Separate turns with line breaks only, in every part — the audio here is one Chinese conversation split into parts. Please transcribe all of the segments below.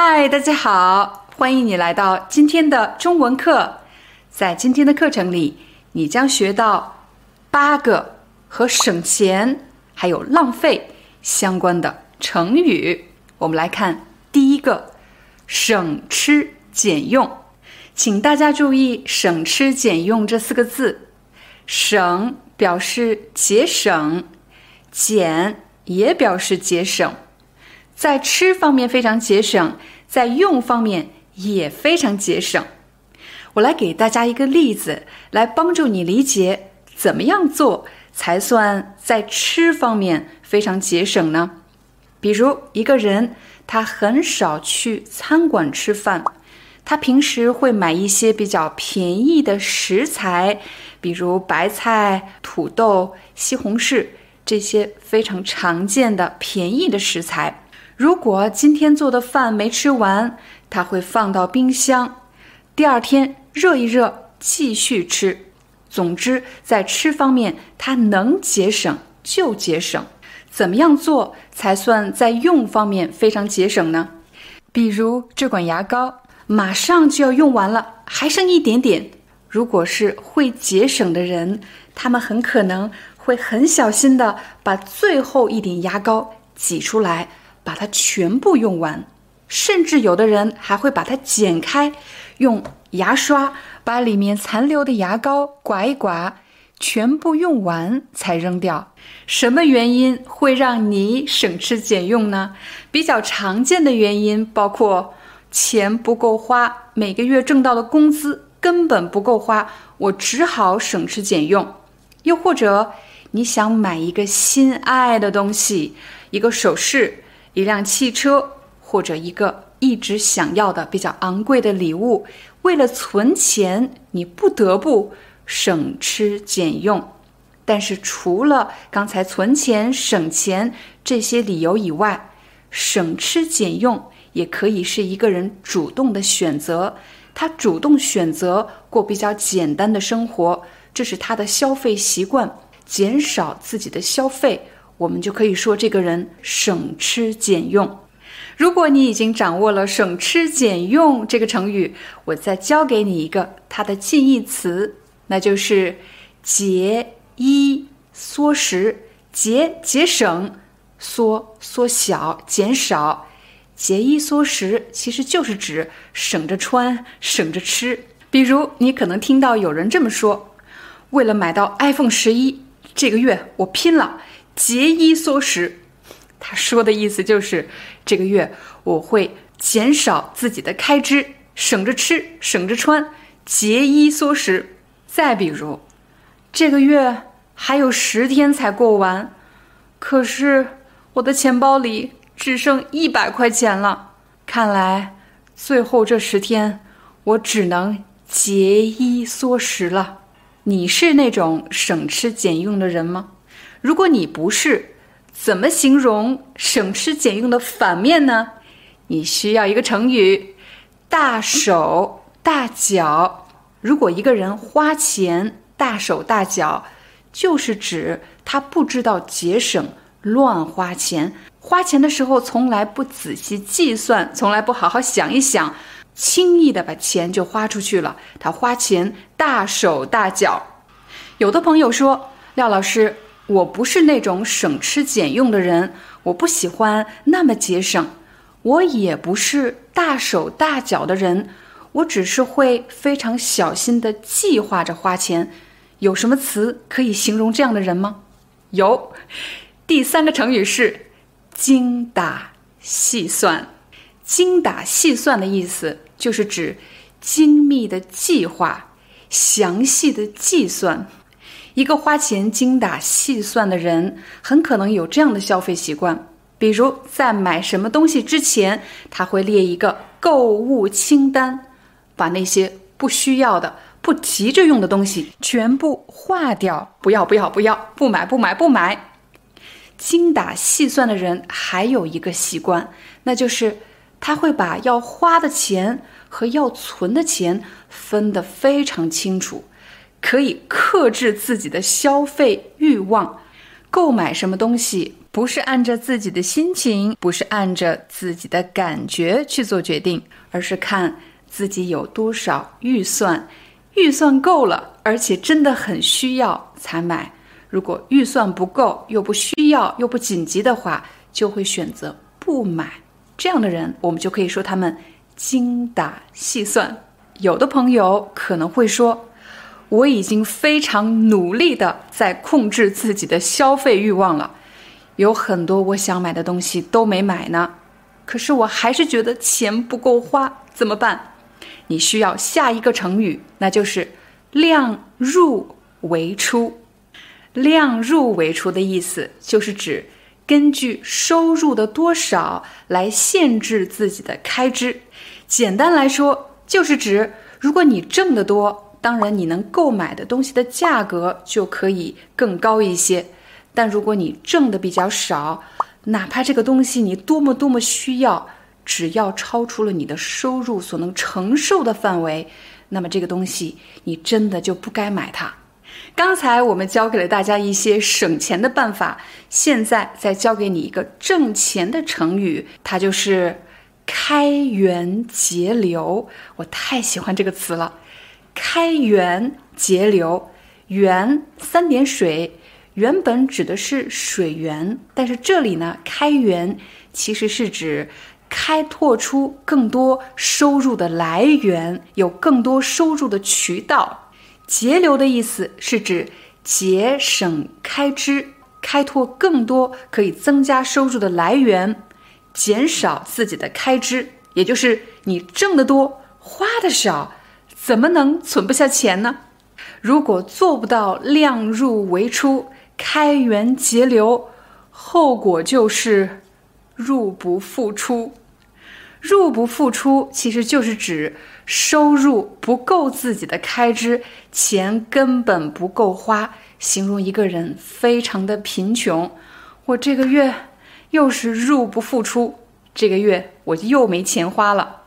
嗨，大家好，欢迎你来到今天的中文课。在今天的课程里，你将学到八个和省钱还有浪费相关的成语。我们来看第一个“省吃俭用”，请大家注意“省吃俭用”这四个字。省表示节省，俭也表示节省。在吃方面非常节省，在用方面也非常节省。我来给大家一个例子，来帮助你理解怎么样做才算在吃方面非常节省呢？比如一个人他很少去餐馆吃饭，他平时会买一些比较便宜的食材，比如白菜、土豆、西红柿这些非常常见的便宜的食材。如果今天做的饭没吃完，他会放到冰箱，第二天热一热继续吃。总之，在吃方面，他能节省就节省。怎么样做才算在用方面非常节省呢？比如这管牙膏马上就要用完了，还剩一点点。如果是会节省的人，他们很可能会很小心的把最后一点牙膏挤出来。把它全部用完，甚至有的人还会把它剪开，用牙刷把里面残留的牙膏刮一刮，全部用完才扔掉。什么原因会让你省吃俭用呢？比较常见的原因包括钱不够花，每个月挣到的工资根本不够花，我只好省吃俭用。又或者你想买一个心爱的东西，一个首饰。一辆汽车或者一个一直想要的比较昂贵的礼物，为了存钱，你不得不省吃俭用。但是除了刚才存钱、省钱这些理由以外，省吃俭用也可以是一个人主动的选择。他主动选择过比较简单的生活，这是他的消费习惯，减少自己的消费。我们就可以说这个人省吃俭用。如果你已经掌握了“省吃俭用”这个成语，我再教给你一个它的近义词，那就是节衣缩食。节节省，缩缩小减少。节衣缩食其实就是指省着穿，省着吃。比如你可能听到有人这么说：“为了买到 iPhone 十一，这个月我拼了。”节衣缩食，他说的意思就是这个月我会减少自己的开支，省着吃，省着穿，节衣缩食。再比如，这个月还有十天才过完，可是我的钱包里只剩一百块钱了，看来最后这十天我只能节衣缩食了。你是那种省吃俭用的人吗？如果你不是，怎么形容省吃俭用的反面呢？你需要一个成语“大手大脚”。如果一个人花钱大手大脚，就是指他不知道节省，乱花钱。花钱的时候从来不仔细计算，从来不好好想一想，轻易的把钱就花出去了。他花钱大手大脚。有的朋友说：“廖老师。”我不是那种省吃俭用的人，我不喜欢那么节省。我也不是大手大脚的人，我只是会非常小心的计划着花钱。有什么词可以形容这样的人吗？有，第三个成语是精打细算。精打细算的意思就是指精密的计划、详细的计算。一个花钱精打细算的人，很可能有这样的消费习惯：比如在买什么东西之前，他会列一个购物清单，把那些不需要的、不急着用的东西全部划掉，不要不要不要，不买不买不买。精打细算的人还有一个习惯，那就是他会把要花的钱和要存的钱分得非常清楚，可以克制自己的消费欲望，购买什么东西。不是按着自己的心情，不是按着自己的感觉去做决定，而是看自己有多少预算，预算够了，而且真的很需要才买。如果预算不够，又不需要，又不紧急的话，就会选择不买。这样的人，我们就可以说他们精打细算。有的朋友可能会说，我已经非常努力的在控制自己的消费欲望了。有很多我想买的东西都没买呢，可是我还是觉得钱不够花，怎么办？你需要下一个成语，那就是“量入为出”。量入为出的意思就是指根据收入的多少来限制自己的开支。简单来说，就是指如果你挣得多，当然你能购买的东西的价格就可以更高一些。但如果你挣的比较少，哪怕这个东西你多么多么需要，只要超出了你的收入所能承受的范围，那么这个东西你真的就不该买它。刚才我们教给了大家一些省钱的办法，现在再教给你一个挣钱的成语，它就是开源节流。我太喜欢这个词了，开源节流，源三点水。原本指的是水源，但是这里呢，开源其实是指开拓出更多收入的来源，有更多收入的渠道。节流的意思是指节省开支，开拓更多可以增加收入的来源，减少自己的开支。也就是你挣得多，花的少，怎么能存不下钱呢？如果做不到量入为出。开源节流，后果就是入不敷出。入不敷出其实就是指收入不够自己的开支，钱根本不够花，形容一个人非常的贫穷。我这个月又是入不敷出，这个月我就又没钱花了。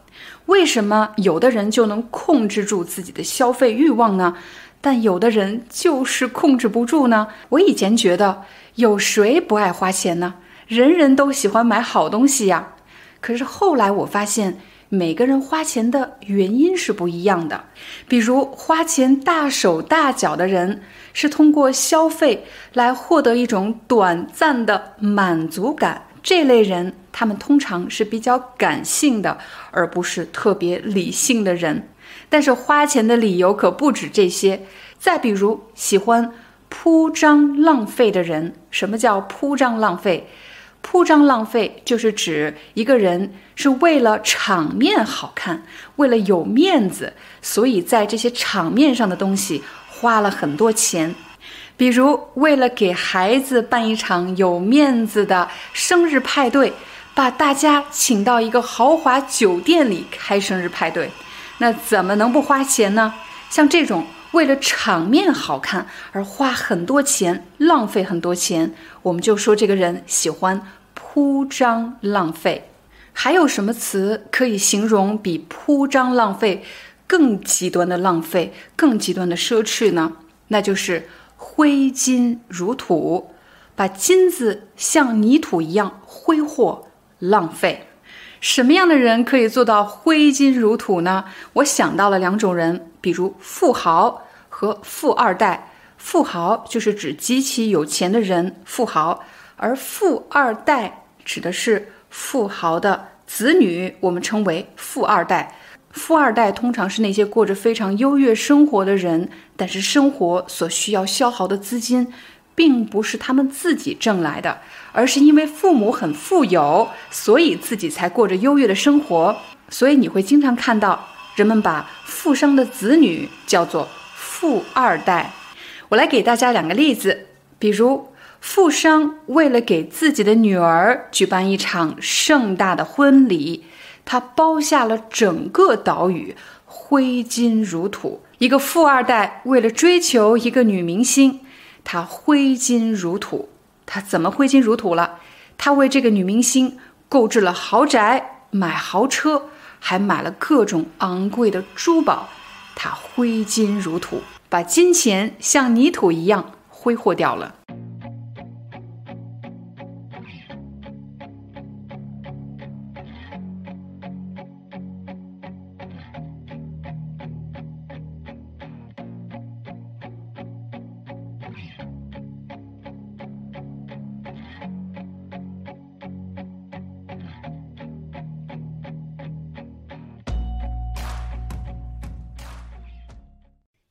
为什么有的人就能控制住自己的消费欲望呢？但有的人就是控制不住呢。我以前觉得有谁不爱花钱呢？人人都喜欢买好东西呀。可是后来我发现，每个人花钱的原因是不一样的。比如花钱大手大脚的人，是通过消费来获得一种短暂的满足感。这类人，他们通常是比较感性的，而不是特别理性的人。但是花钱的理由可不止这些。再比如，喜欢铺张浪费的人，什么叫铺张浪费？铺张浪费就是指一个人是为了场面好看，为了有面子，所以在这些场面上的东西花了很多钱。比如，为了给孩子办一场有面子的生日派对，把大家请到一个豪华酒店里开生日派对。那怎么能不花钱呢？像这种为了场面好看而花很多钱、浪费很多钱，我们就说这个人喜欢铺张浪费。还有什么词可以形容比铺张浪费更极端的浪费、更极端的奢侈呢？那就是挥金如土，把金子像泥土一样挥霍浪费。什么样的人可以做到挥金如土呢？我想到了两种人，比如富豪和富二代。富豪就是指极其有钱的人，富豪；而富二代指的是富豪的子女，我们称为富二代。富二代通常是那些过着非常优越生活的人，但是生活所需要消耗的资金，并不是他们自己挣来的。而是因为父母很富有，所以自己才过着优越的生活。所以你会经常看到人们把富商的子女叫做富二代。我来给大家两个例子，比如富商为了给自己的女儿举办一场盛大的婚礼，他包下了整个岛屿，挥金如土。一个富二代为了追求一个女明星，他挥金如土。他怎么挥金如土了？他为这个女明星购置了豪宅，买豪车，还买了各种昂贵的珠宝。他挥金如土，把金钱像泥土一样挥霍掉了。